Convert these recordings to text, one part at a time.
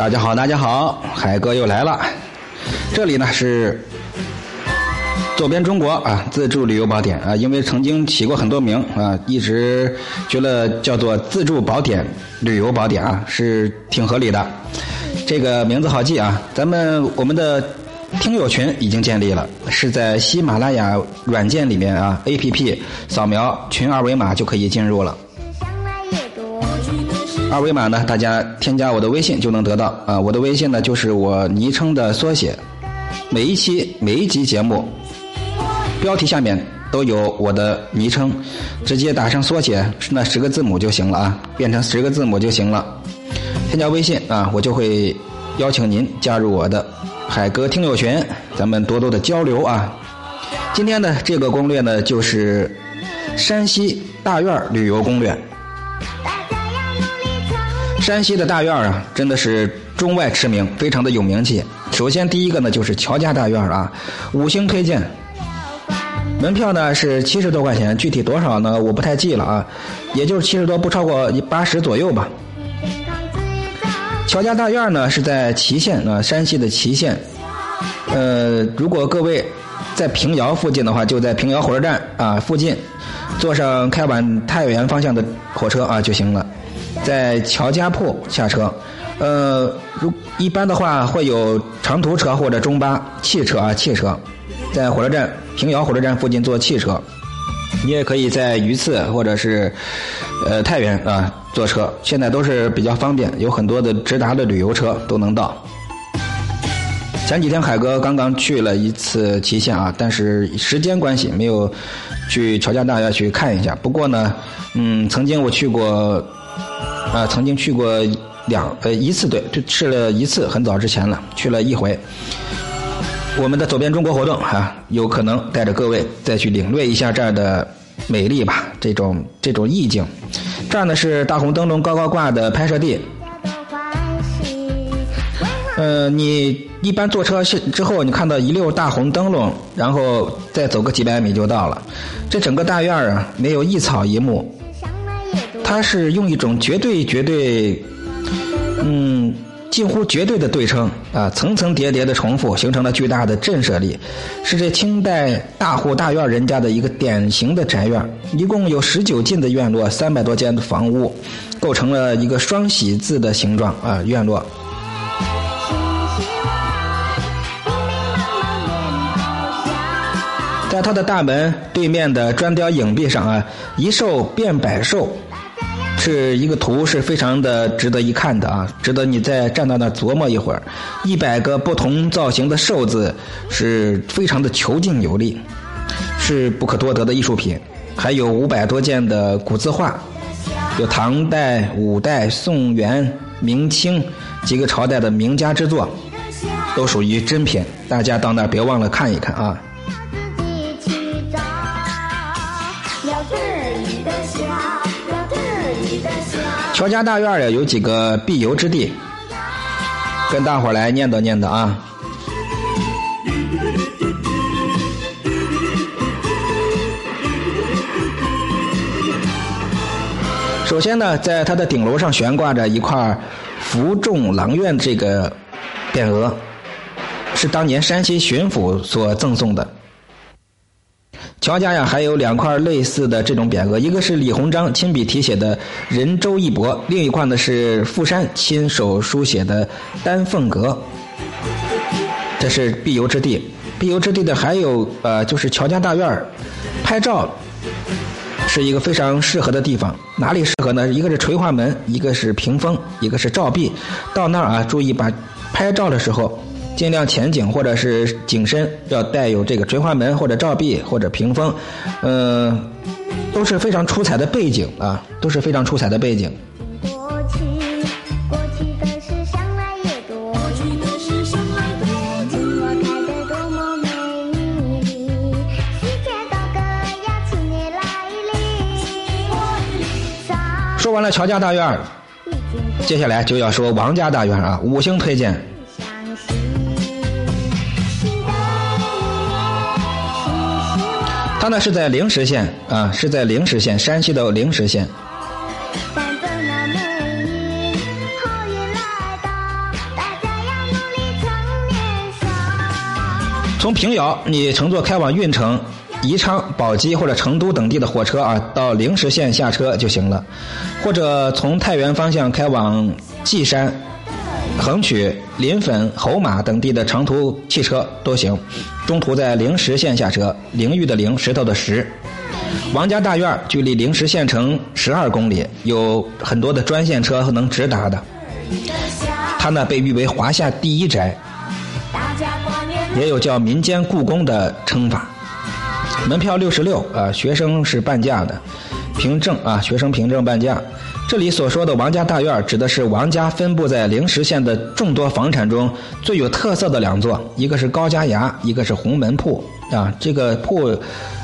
大家好，大家好，海哥又来了。这里呢是左边中国啊，自助旅游宝典啊，因为曾经起过很多名啊，一直觉得叫做自助宝典、旅游宝典啊，是挺合理的。这个名字好记啊，咱们我们的听友群已经建立了，是在喜马拉雅软件里面啊，APP 扫描群二维码就可以进入了。二维码呢，大家添加我的微信就能得到啊。我的微信呢，就是我昵称的缩写。每一期每一集节目标题下面都有我的昵称，直接打上缩写那十个字母就行了啊，变成十个字母就行了。添加微信啊，我就会邀请您加入我的海哥听友群，咱们多多的交流啊。今天的这个攻略呢，就是山西大院旅游攻略。山西的大院啊，真的是中外驰名，非常的有名气。首先第一个呢，就是乔家大院啊，五星推荐。门票呢是七十多块钱，具体多少呢？我不太记了啊，也就是七十多，不超过八十左右吧。乔家大院呢是在祁县啊，山西的祁县。呃，如果各位在平遥附近的话，就在平遥火车站啊附近，坐上开往太原方向的火车啊就行了。在乔家铺下车，呃，如一般的话会有长途车或者中巴、汽车啊，汽车，在火车站平遥火车站附近坐汽车，你也可以在榆次或者是呃太原啊坐车，现在都是比较方便，有很多的直达的旅游车都能到。前几天海哥刚刚去了一次祁县啊，但是时间关系没有去乔家大院去看一下。不过呢，嗯，曾经我去过。啊，曾经去过两呃一次，对，就去了一次，很早之前了，去了一回。我们的走遍中国活动啊，有可能带着各位再去领略一下这儿的美丽吧，这种这种意境。这儿呢是大红灯笼高高挂的拍摄地。呃，你一般坐车去之后，你看到一溜大红灯笼，然后再走个几百米就到了。这整个大院啊，没有一草一木。它是用一种绝对、绝对，嗯，近乎绝对的对称啊，层层叠叠的重复，形成了巨大的震慑力，是这清代大户大院人家的一个典型的宅院。一共有十九进的院落，三百多间的房屋，构成了一个双喜字的形状啊，院落。在它的大门对面的砖雕影壁上啊，一兽变百兽。是一个图，是非常的值得一看的啊，值得你再站到那琢磨一会儿。一百个不同造型的寿字，是非常的遒劲有力，是不可多得的艺术品。还有五百多件的古字画，有唐代、五代、宋元、明清几个朝代的名家之作，都属于珍品。大家到那儿别忘了看一看啊。乔家大院呀，有几个必游之地，跟大伙来念叨念叨啊。首先呢，在它的顶楼上悬挂着一块“福众郎愿”这个匾额，是当年山西巡抚所赠送的。乔家呀，还有两块类似的这种匾额，一个是李鸿章亲笔题写的“仁周一博”，另一块呢是傅山亲手书写的“丹凤阁”。这是必游之地，必游之地的还有呃，就是乔家大院拍照是一个非常适合的地方。哪里适合呢？一个是垂花门，一个是屏风，一个是照壁。到那儿啊，注意把拍照的时候。尽量前景或者是景深要带有这个垂花门或者照壁或者屏风，嗯，都是非常出彩的背景啊，都是非常出彩的背景。说完了乔家大院接下来就要说王家大院啊，五星推荐。它呢是在灵石县啊是在灵石县山西的灵石县。从平遥你乘坐开往运城宜昌宝鸡或者成都等地的火车啊到灵石县下车就行了。或者从太原方向开往稷山横渠、临汾、侯马等地的长途汽车都行。中途在灵石县下车，灵玉的灵，石头的石。王家大院距离灵石县城十二公里，有很多的专线车能直达的。它呢被誉为华夏第一宅，也有叫民间故宫的称法。门票六十六啊，学生是半价的，凭证啊，学生凭证半价。这里所说的王家大院，指的是王家分布在灵石县的众多房产中最有特色的两座，一个是高家崖，一个是红门铺啊。这个铺。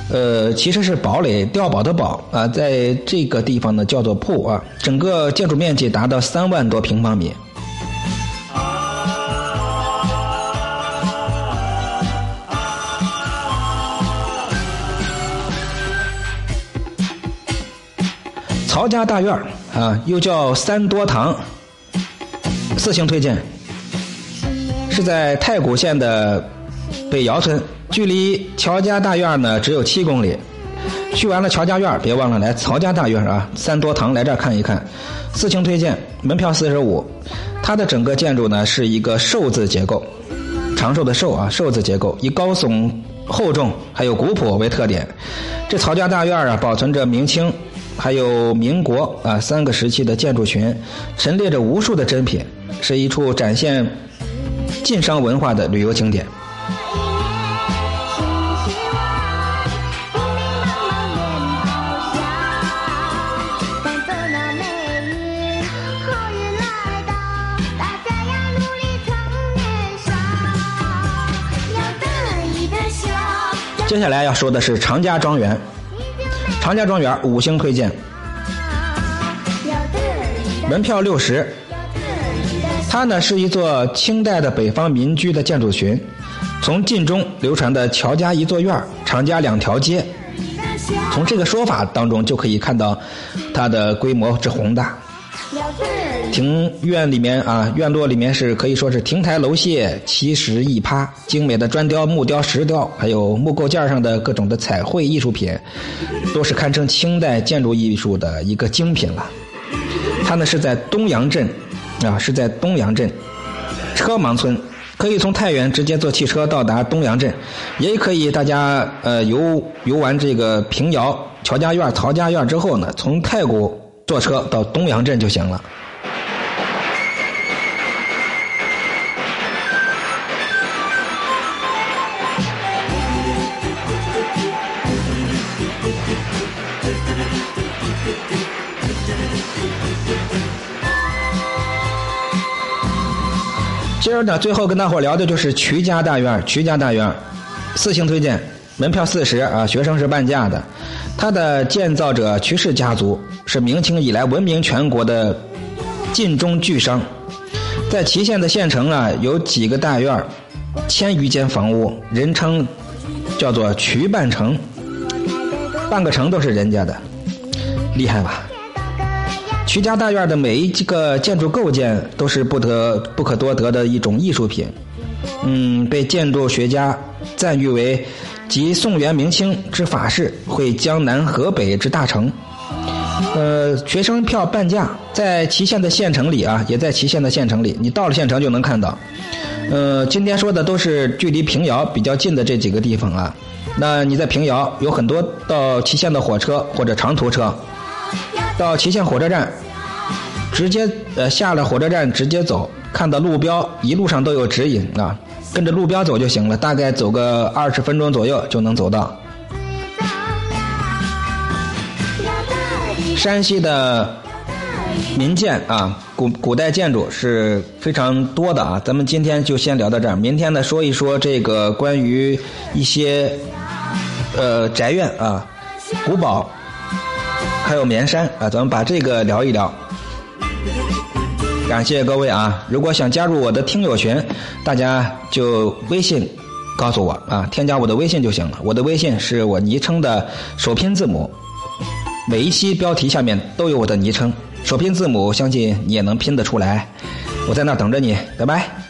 呃，其实是堡垒碉堡的堡啊，在这个地方呢叫做铺啊，整个建筑面积达到三万多平方米。曹家大院啊，又叫三多堂，四星推荐，是在太谷县的北窑村。距离乔家大院呢只有七公里，去完了乔家院，别忘了来曹家大院啊，三多堂来这儿看一看。四星推荐，门票四十五。它的整个建筑呢是一个寿字结构，长寿的寿啊，寿字结构，以高耸厚重还有古朴为特点。这曹家大院啊，保存着明清还有民国啊三个时期的建筑群，陈列着无数的珍品，是一处展现晋商文化的旅游景点。接下来要说的是常家庄园。常家庄园五星推荐，门票六十。它呢是一座清代的北方民居的建筑群，从晋中流传的乔家一座院，常家两条街。从这个说法当中就可以看到它的规模之宏大。庭院里面啊，院落里面是可以说是亭台楼榭、奇石异葩，精美的砖雕、木雕、石雕，还有木构件上的各种的彩绘艺术品，都是堪称清代建筑艺术的一个精品了。它呢是在东阳镇，啊是在东阳镇车芒村，可以从太原直接坐汽车到达东阳镇，也可以大家呃游游完这个平遥乔家院、曹家院之后呢，从太谷坐车到东阳镇就行了。今儿呢，最后跟大伙聊的就是瞿家大院。瞿家大院，四星推荐，门票四十啊，学生是半价的。它的建造者瞿氏家族是明清以来闻名全国的晋中巨商，在祁县的县城啊，有几个大院，千余间房屋，人称叫做瞿半城，半个城都是人家的，厉害吧？徐家大院的每一个建筑构件都是不得不可多得的一种艺术品，嗯，被建筑学家赞誉为集宋元明清之法式，汇江南河北之大成。呃，学生票半价，在祁县的县城里啊，也在祁县的县城里，你到了县城就能看到。呃，今天说的都是距离平遥比较近的这几个地方啊。那你在平遥有很多到祁县的火车或者长途车。到祁县火车站，直接呃下了火车站直接走，看到路标一路上都有指引啊，跟着路标走就行了，大概走个二十分钟左右就能走到。山西的民建啊，古古代建筑是非常多的啊，咱们今天就先聊到这儿，明天呢说一说这个关于一些呃宅院啊，古堡。还有绵山啊，咱们把这个聊一聊。感谢各位啊！如果想加入我的听友群，大家就微信告诉我啊，添加我的微信就行了。我的微信是我昵称的首拼字母，每一期标题下面都有我的昵称，首拼字母，相信你也能拼得出来。我在那等着你，拜拜。